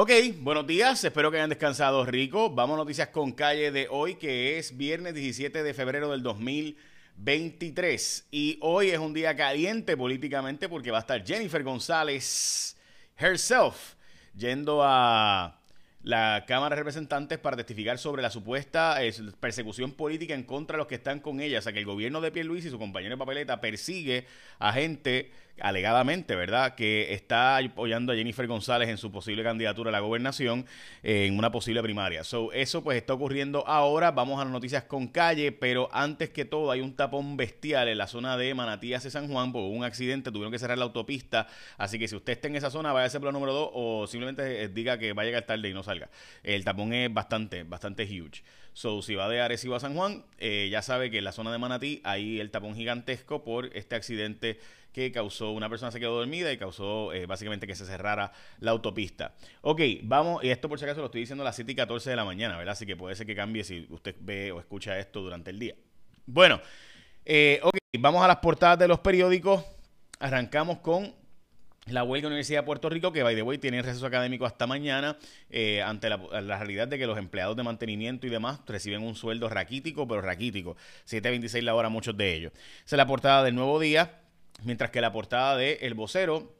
Ok, buenos días, espero que hayan descansado rico. Vamos a noticias con calle de hoy, que es viernes 17 de febrero del 2023. Y hoy es un día caliente políticamente porque va a estar Jennifer González herself yendo a la Cámara de Representantes para testificar sobre la supuesta eh, persecución política en contra de los que están con ella. O sea, que el gobierno de Luis y su compañero de papeleta persigue a gente alegadamente, ¿verdad?, que está apoyando a Jennifer González en su posible candidatura a la gobernación eh, en una posible primaria. So, eso pues está ocurriendo ahora. Vamos a las noticias con calle, pero antes que todo hay un tapón bestial en la zona de Manatías de San Juan, por un accidente, tuvieron que cerrar la autopista, así que si usted está en esa zona, váyase por la número 2 o simplemente eh, diga que va a llegar tarde y no salga. El tapón es bastante, bastante huge. So, si va de Arecibo a San Juan, eh, ya sabe que en la zona de Manatí hay el tapón gigantesco por este accidente que causó, una persona se quedó dormida y causó eh, básicamente que se cerrara la autopista. Ok, vamos, y esto por si acaso lo estoy diciendo a las 7 y 14 de la mañana, ¿verdad? Así que puede ser que cambie si usted ve o escucha esto durante el día. Bueno, eh, ok, vamos a las portadas de los periódicos. Arrancamos con la huelga Universidad de Puerto Rico, que by the way tiene receso académico hasta mañana, eh, ante la, realidad de que los empleados de mantenimiento y demás reciben un sueldo raquítico, pero raquítico, 7.26 la hora muchos de ellos. Esa es la portada del nuevo día, mientras que la portada de El Vocero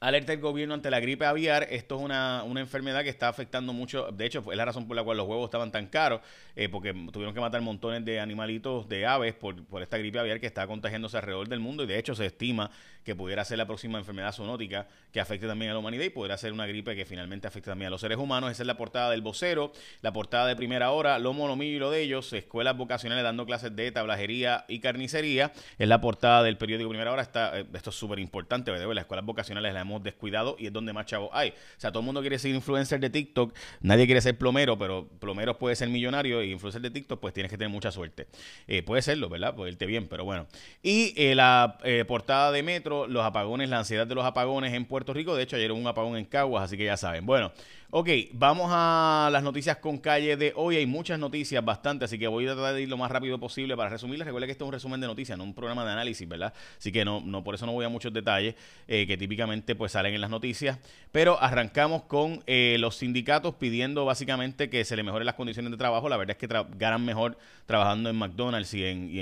Alerta el gobierno ante la gripe aviar. Esto es una, enfermedad que está afectando mucho. De hecho, es la razón por la cual los huevos estaban tan caros, eh, porque tuvieron que matar montones de animalitos, de aves, por, por esta gripe aviar que está contagiándose alrededor del mundo. Y de hecho, se estima que pudiera ser la próxima enfermedad zoonótica que afecte también a la humanidad y pudiera ser una gripe que finalmente afecte también a los seres humanos. Esa es la portada del vocero, la portada de primera hora, lo monomillo y lo de ellos, escuelas vocacionales dando clases de tablajería y carnicería. Es la portada del periódico Primera Hora. Está, eh, esto es súper importante, ¿verdad? Las escuelas vocacionales las hemos descuidado y es donde más chavos hay. O sea, todo el mundo quiere ser influencer de TikTok, nadie quiere ser plomero, pero plomeros puede ser millonario y influencer de TikTok, pues tienes que tener mucha suerte. Eh, puede serlo, ¿verdad? Puede irte bien, pero bueno. Y eh, la portada de Metro, los apagones, la ansiedad de los apagones en Puerto Rico. De hecho, ayer hubo un apagón en Caguas, así que ya saben. Bueno, Ok, vamos a las noticias con calle de hoy. Hay muchas noticias, bastante, así que voy a tratar de ir lo más rápido posible para resumirles. Recuerden que esto es un resumen de noticias, no un programa de análisis, ¿verdad? Así que no, no por eso no voy a muchos detalles eh, que típicamente pues salen en las noticias. Pero arrancamos con eh, los sindicatos pidiendo básicamente que se le mejoren las condiciones de trabajo. La verdad es que ganan mejor trabajando en McDonald's y en, y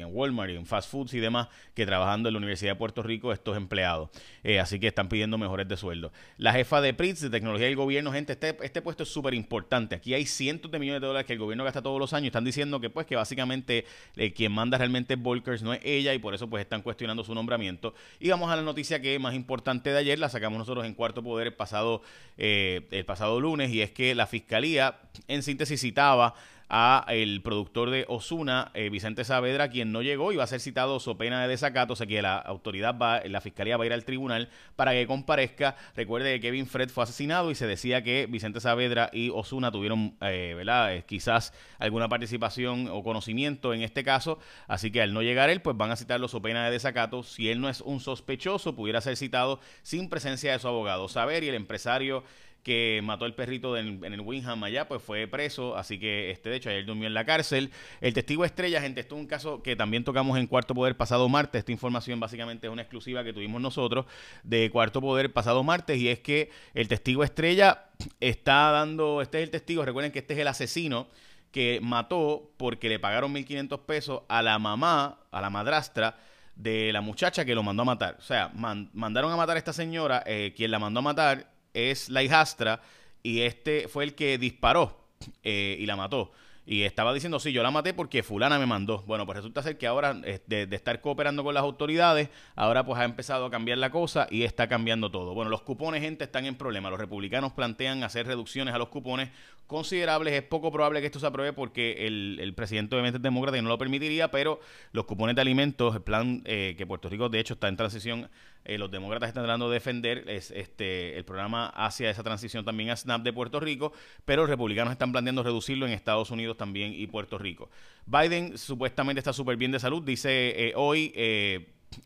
en, Walmart y en fast foods y demás que trabajando en la Universidad de Puerto Rico estos empleados. Eh, así que están pidiendo mejores de sueldo. La jefa de PRITS, de Tecnología y Gobierno, gente, este, este puesto es súper importante. Aquí hay cientos de millones de dólares que el gobierno gasta todos los años. Están diciendo que pues que básicamente eh, quien manda realmente es Volkers, no es ella, y por eso pues están cuestionando su nombramiento. Y vamos a la noticia que es más importante de ayer, la sacamos nosotros en Cuarto Poder el pasado, eh, el pasado lunes, y es que la Fiscalía en síntesis citaba a el productor de Osuna, eh, Vicente Saavedra, quien no llegó y va a ser citado su pena de desacato, o sea que la autoridad va, la fiscalía va a ir al tribunal para que comparezca. Recuerde que Kevin Fred fue asesinado y se decía que Vicente Saavedra y Osuna tuvieron, eh, ¿verdad? Eh, quizás alguna participación o conocimiento en este caso, así que al no llegar él, pues van a citarlo su pena de desacato. Si él no es un sospechoso, pudiera ser citado sin presencia de su abogado. Saber y el empresario que mató el perrito en, el Winham allá, pues fue preso, así que este de hecho ayer durmió en la cárcel. El testigo estrella, gente, esto es un caso que también tocamos en Cuarto Poder pasado martes, esta información básicamente es una exclusiva que tuvimos nosotros de Cuarto Poder pasado martes y es que el testigo estrella está dando, este es el testigo, recuerden que este es el asesino que mató porque le pagaron 1.500 pesos a la mamá, a la madrastra, de la muchacha que lo mandó a matar. O sea, mandaron a matar a esta señora, eh, quien la mandó a matar es la hijastra y este fue el que disparó eh, y la mató. Y estaba diciendo, sí, yo la maté porque fulana me mandó. Bueno, pues resulta ser que ahora, eh, de, estar cooperando con las autoridades, ahora pues ha empezado a cambiar la cosa y está cambiando todo. Bueno, los cupones, gente, están en problema. Los republicanos plantean hacer reducciones a los cupones considerables. Es poco probable que esto se apruebe porque el, el presidente obviamente es demócrata y no lo permitiría, pero los cupones de alimentos, el plan eh, que Puerto Rico de hecho está en transición, eh, los demócratas están tratando de defender es, este, el programa hacia esa transición también a SNAP de Puerto Rico, pero los republicanos están planteando reducirlo en Estados Unidos también y Puerto Rico. Biden supuestamente está súper bien de salud, dice eh, hoy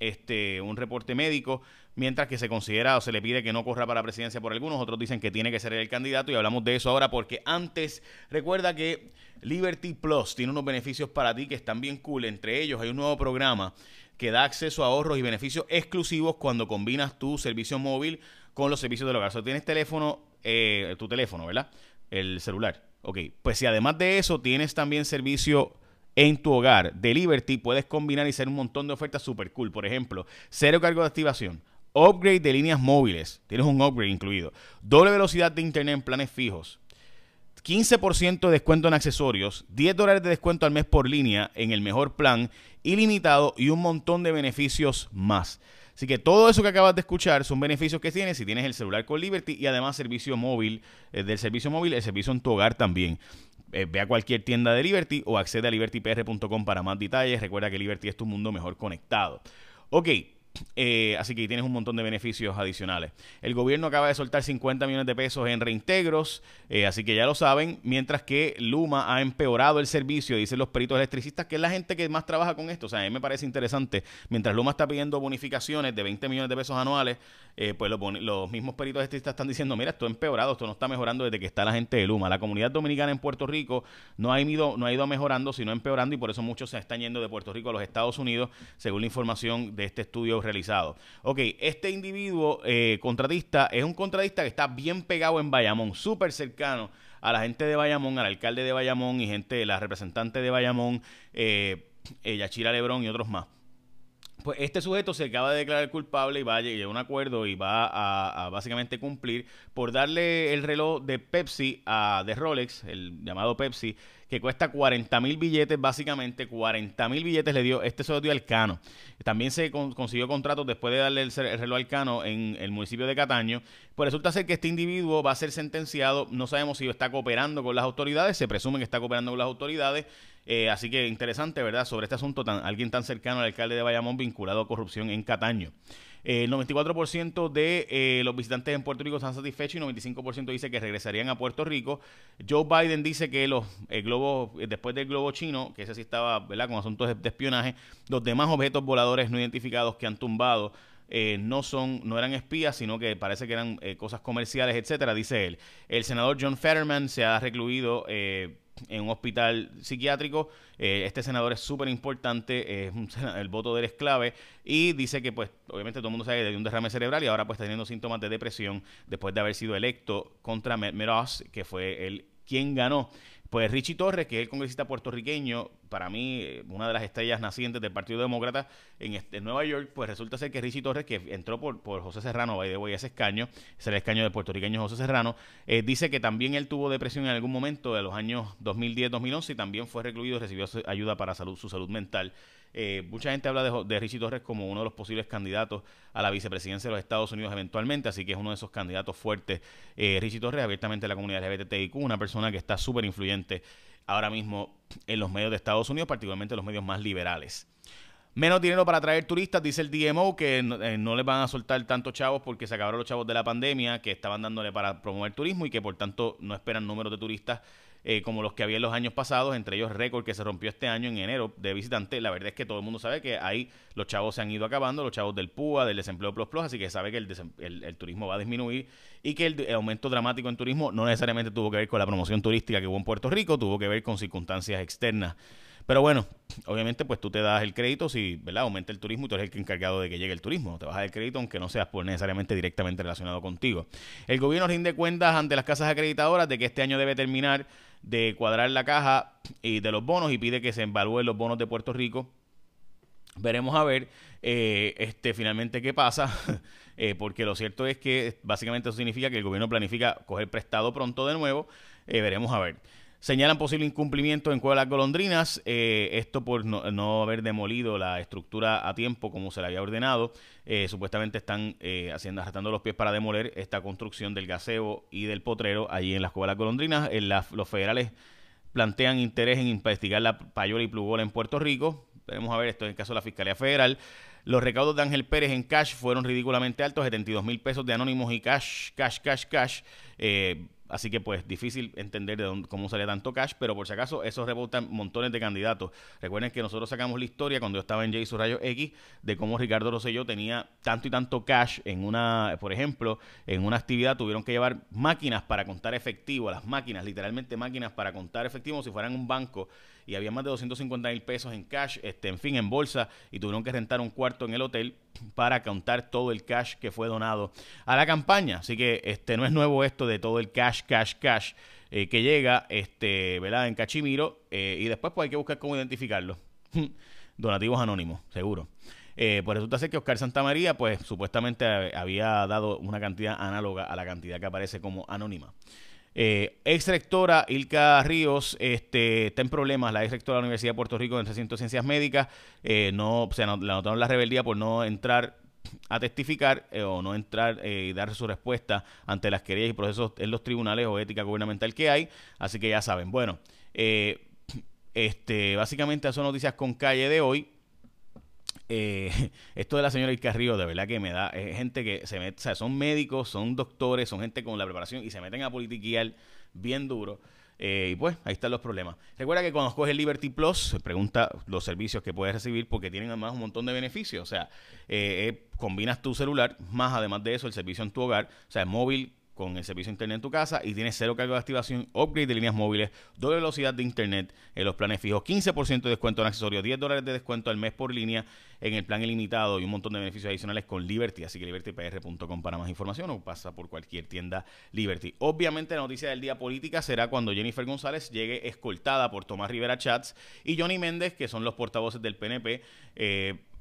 este, un reporte médico mientras que se considera o se le pide que no corra para la presidencia por algunos, otros dicen que tiene que ser el candidato y hablamos de eso ahora porque antes recuerda que Liberty Plus tiene unos beneficios para ti que están bien cool, entre ellos hay un nuevo programa que da acceso a ahorros y beneficios exclusivos cuando combinas tu servicio móvil con los servicios del hogar. O tienes teléfono eh, tu teléfono, ¿verdad? El celular. Ok, pues si además de eso tienes también servicio en tu hogar de Liberty, puedes combinar y hacer un montón de ofertas super cool. Por ejemplo, cero cargo de activación, upgrade de líneas móviles, tienes un upgrade incluido, doble velocidad de internet en planes fijos, 15% de descuento en accesorios, 10 dólares de descuento al mes por línea en el mejor plan, ilimitado y un montón de beneficios más. Así que todo eso que acabas de escuchar son beneficios que tienes si tienes el celular con Liberty y además servicio móvil, eh, del servicio móvil, el servicio en tu hogar también. Eh, ve a cualquier tienda de Liberty o accede a libertypr.com para más detalles. Recuerda que Liberty es tu mundo mejor conectado. Ok, eh, así que tienes un montón de beneficios adicionales. El gobierno acaba de soltar 50 millones de pesos en reintegros, eh, así que ya lo saben, mientras que Luma ha empeorado el servicio, dicen los peritos electricistas, que es la gente que más trabaja con esto. O sea, a mí me parece interesante, mientras Luma está pidiendo bonificaciones de 20 millones de pesos anuales, eh, pues los, mismos peritos electricistas están diciendo, mira, esto ha empeorado, esto no está mejorando desde que está la gente de Luma. La comunidad dominicana en Puerto Rico no ha ido, no ha ido mejorando, sino empeorando, y por eso muchos se están yendo de Puerto Rico a los Estados Unidos, según la información de este estudio realizado. Ok, este individuo eh, contratista es un contratista que está bien pegado en Bayamón, súper cercano a la gente de Bayamón, al alcalde de Bayamón y gente, la representante de Bayamón, eh, eh Yachira Lebrón y otros más. Pues este sujeto se acaba de declarar culpable y va a llegar a un acuerdo y va a, básicamente cumplir por darle el reloj de Pepsi a de Rolex, el llamado Pepsi, que cuesta 40 mil billetes, básicamente 40 mil billetes le dio, este dio al Cano. También se consiguió contratos después de darle el, reloj al Cano en el municipio de Cataño. Pues resulta ser que este individuo va a ser sentenciado, no sabemos si está cooperando con las autoridades, se presume que está cooperando con las autoridades, eh, así que interesante, ¿verdad? Sobre este asunto, tan, alguien tan cercano al alcalde de Bayamón vinculado a corrupción en Cataño. Eh, el 94% de eh, los visitantes en Puerto Rico están satisfechos y 95% dice que regresarían a Puerto Rico. Joe Biden dice que los globos, después del globo chino, que ese sí estaba ¿verdad? con asuntos de, espionaje, los demás objetos voladores no identificados que han tumbado no son no eran espías sino que parece que eran cosas comerciales etcétera dice él el senador John Fetterman se ha recluido eh, en un hospital psiquiátrico. Eh, este senador es súper importante, es el voto de él es clave y dice que pues obviamente todo el mundo sabe de un derrame cerebral y ahora pues está teniendo síntomas de depresión después de haber sido electo contra Matt que fue el quien ganó pues Richie Torres, que es el congresista puertorriqueño, para mí eh, una de las estrellas nacientes del Partido Demócrata en, este, Nueva York, pues resulta ser que Richie Torres, que entró por, José Serrano, by the way, ese escaño, es el escaño de puertorriqueño José Serrano, eh, dice que también él tuvo depresión en algún momento de los años 2010-2011 y también fue recluido y recibió ayuda para salud, su salud mental. Eh, mucha gente habla de, de, Richie Torres como uno de los posibles candidatos a la vicepresidencia de los Estados Unidos eventualmente, así que es uno de esos candidatos fuertes. Eh, Richie Torres, abiertamente de la comunidad LGBTIQ, una persona que está súper influyente ahora mismo en los medios de Estados Unidos, particularmente los medios más liberales. Menos dinero para atraer turistas, dice el DMO, que no, eh, no, les van a soltar tantos chavos porque se acabaron los chavos de la pandemia que estaban dándole para promover turismo y que por tanto no esperan números de turistas eh, como los que había en los años pasados, entre ellos récord que se rompió este año en enero de visitantes. La verdad es que todo el mundo sabe que ahí los chavos se han ido acabando, los chavos del PUA, del desempleo plus plus, así que sabe que el, turismo va a disminuir y que el, aumento dramático en turismo no necesariamente tuvo que ver con la promoción turística que hubo en Puerto Rico, tuvo que ver con circunstancias externas. Pero bueno, obviamente pues tú te das el crédito si ¿verdad? aumenta el turismo y tú eres el encargado de que llegue el turismo. Te vas el crédito aunque no seas por necesariamente directamente relacionado contigo. El gobierno rinde cuentas ante las casas acreditadoras de que este año debe terminar de cuadrar la caja y de los bonos y pide que se evalúen los bonos de Puerto Rico. Veremos a ver eh, este finalmente qué pasa, eh, porque lo cierto es que básicamente eso significa que el gobierno planifica coger prestado pronto de nuevo. Eh, veremos a ver. Señalan posible incumplimiento en Cueva de las Golondrinas, eh, esto por no, haber demolido la estructura a tiempo como se le había ordenado. Eh, supuestamente están eh, haciendo, arrastrando los pies para demoler esta construcción del gaseo y del potrero allí en las Cueva de las Golondrinas. Los federales plantean interés en investigar la payola y plugola en Puerto Rico. Veremos a ver, esto en el caso de la Fiscalía Federal. Los recaudos de Ángel Pérez en cash fueron ridículamente altos, 72 mil pesos de anónimos y cash, cash, cash, cash. Así que pues difícil entender de dónde, cómo salía tanto cash, pero por si acaso eso rebotan montones de candidatos. Recuerden que nosotros sacamos la historia cuando yo estaba en J Rayo X de cómo Ricardo Rosselló tenía tanto y tanto cash en una, por ejemplo, en una actividad tuvieron que llevar máquinas para contar efectivo, las máquinas, literalmente máquinas para contar efectivo si fueran un banco y había más de 250 mil pesos en cash, este, en fin, en bolsa y tuvieron que rentar un cuarto en el hotel para contar todo el cash que fue donado a la campaña. Así que este no es nuevo esto de todo el cash, cash, cash eh, que llega este, ¿verdad? en Cachimiro y después pues hay que buscar cómo identificarlo. Donativos anónimos, seguro. Eh, pues resulta ser que Oscar Santamaría, pues supuestamente había dado una cantidad análoga a la cantidad que aparece como anónima. Eh, ex rectora Ilka Ríos este, está en problemas, la ex rectora de la Universidad de Puerto Rico en el de ciencias médicas, eh, no, se la notaron la rebeldía por no entrar a testificar eh, o no entrar y dar su respuesta ante las querellas y procesos en los tribunales o ética gubernamental que hay. Así que ya saben. Bueno, este, básicamente son noticias con calle de hoy. Eh, esto de la señora Río, de verdad que me da, es gente que se mete, o sea, son médicos, son doctores, son gente con la preparación y se meten a politiquear bien duro. Eh, y pues ahí están los problemas. Recuerda que cuando escoges Liberty Plus, se pregunta los servicios que puedes recibir porque tienen además un montón de beneficios. O sea, eh, combinas tu celular, más además de eso, el servicio en tu hogar, o sea, móvil, con el servicio internet en tu casa y tienes cero cargo de activación, upgrade de líneas móviles, doble velocidad de internet en los planes fijos, 15% de descuento en accesorios, 10 dólares de descuento al mes por línea en el plan ilimitado y un montón de beneficios adicionales con Liberty. Así que libertypr.com para más información o pasa por cualquier tienda Liberty. Obviamente la noticia del día política será cuando Jennifer González llegue escoltada por Tomás Rivera Chats y Johnny Méndez, que son los portavoces del PNP.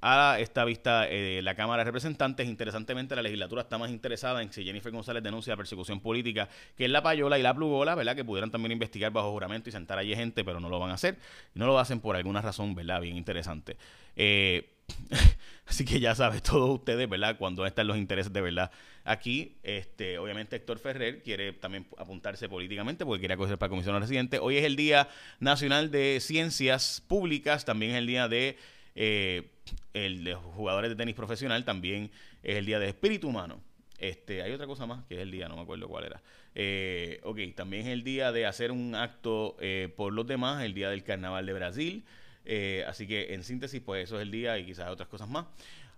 A esta vista eh, la Cámara de Representantes. Interesantemente, la legislatura está más interesada en si Jennifer González denuncia persecución política que es la payola y la plugola, ¿verdad? Que pudieran también investigar bajo juramento y sentar allí gente, pero no lo van a hacer. No lo hacen por alguna razón, ¿verdad? Bien interesante. Eh, así que ya sabes, todos ustedes, ¿verdad? Cuando están los intereses de verdad. Aquí, este, obviamente, Héctor Ferrer quiere también apuntarse políticamente porque quiere acoger para comisión residente. Hoy es el Día Nacional de Ciencias Públicas, también es el día de eh, el de jugadores de tenis profesional también es el día de espíritu humano. Este, hay otra cosa más que es el día, no me acuerdo cuál era. Eh, ok, también es el día de hacer un acto eh, por los demás, el día del carnaval de Brasil. Eh, así que en síntesis, pues eso es el día y quizás otras cosas más.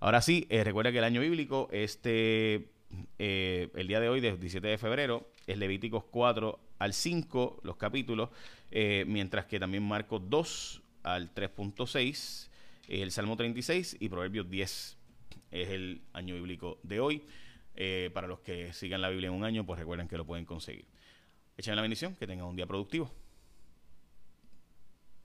Ahora sí, recuerda que el año bíblico, este, el día de hoy, del 17 de febrero, es Levíticos 4 al 5, los capítulos, mientras que también Marcos 2 al 3.6 el Salmo 36 y Proverbios 10 es el año bíblico de hoy. Eh, para los que sigan la Biblia en un año, pues recuerden que lo pueden conseguir. Echen la bendición, que tengan un día productivo.